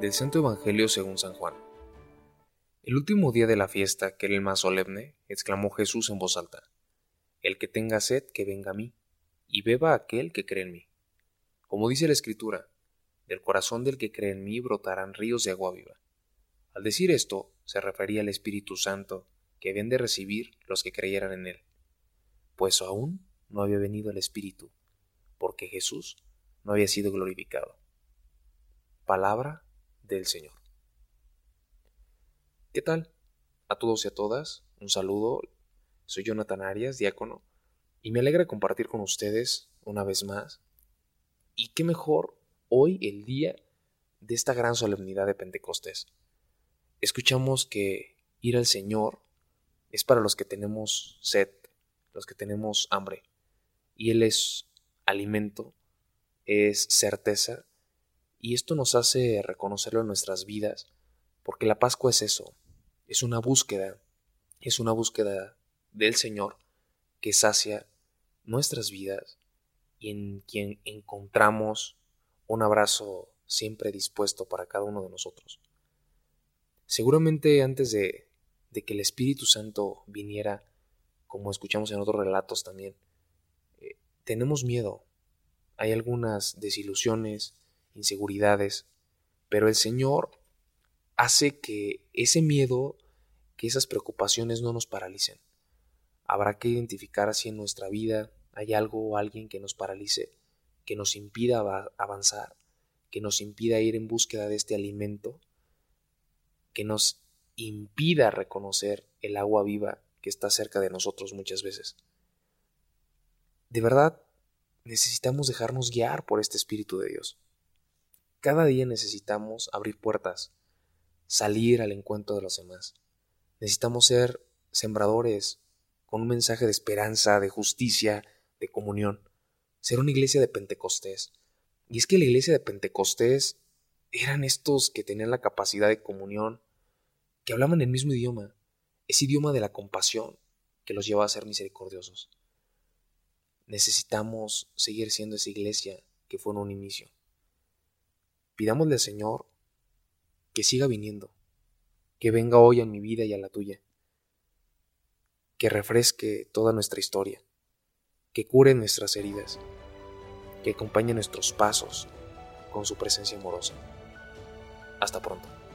Del Santo Evangelio según San Juan. El último día de la fiesta, que era el más solemne, exclamó Jesús en voz alta, El que tenga sed, que venga a mí, y beba aquel que cree en mí. Como dice la Escritura, del corazón del que cree en mí brotarán ríos de agua viva. Al decir esto, se refería al Espíritu Santo que habían de recibir los que creyeran en él, pues aún no había venido el Espíritu, porque Jesús no había sido glorificado. Palabra del Señor. ¿Qué tal? A todos y a todas, un saludo. Soy Jonathan Arias, diácono, y me alegra compartir con ustedes una vez más. Y qué mejor hoy, el día de esta gran solemnidad de Pentecostés. Escuchamos que ir al Señor es para los que tenemos sed, los que tenemos hambre, y Él es alimento, es certeza, y esto nos hace reconocerlo en nuestras vidas, porque la Pascua es eso, es una búsqueda, es una búsqueda del Señor que sacia nuestras vidas y en quien encontramos un abrazo siempre dispuesto para cada uno de nosotros. Seguramente antes de, de que el Espíritu Santo viniera, como escuchamos en otros relatos también, eh, tenemos miedo, hay algunas desilusiones, inseguridades, pero el Señor hace que ese miedo, que esas preocupaciones no nos paralicen. Habrá que identificar si en nuestra vida hay algo o alguien que nos paralice, que nos impida avanzar, que nos impida ir en búsqueda de este alimento, que nos impida reconocer el agua viva que está cerca de nosotros muchas veces. De verdad, necesitamos dejarnos guiar por este Espíritu de Dios. Cada día necesitamos abrir puertas, salir al encuentro de los demás. Necesitamos ser sembradores con un mensaje de esperanza, de justicia, de comunión. Ser una iglesia de Pentecostés. Y es que la iglesia de Pentecostés eran estos que tenían la capacidad de comunión, que hablaban el mismo idioma, ese idioma de la compasión que los lleva a ser misericordiosos necesitamos seguir siendo esa iglesia que fue en un inicio. Pidámosle al Señor que siga viniendo, que venga hoy a mi vida y a la tuya, que refresque toda nuestra historia, que cure nuestras heridas, que acompañe nuestros pasos con su presencia amorosa. Hasta pronto.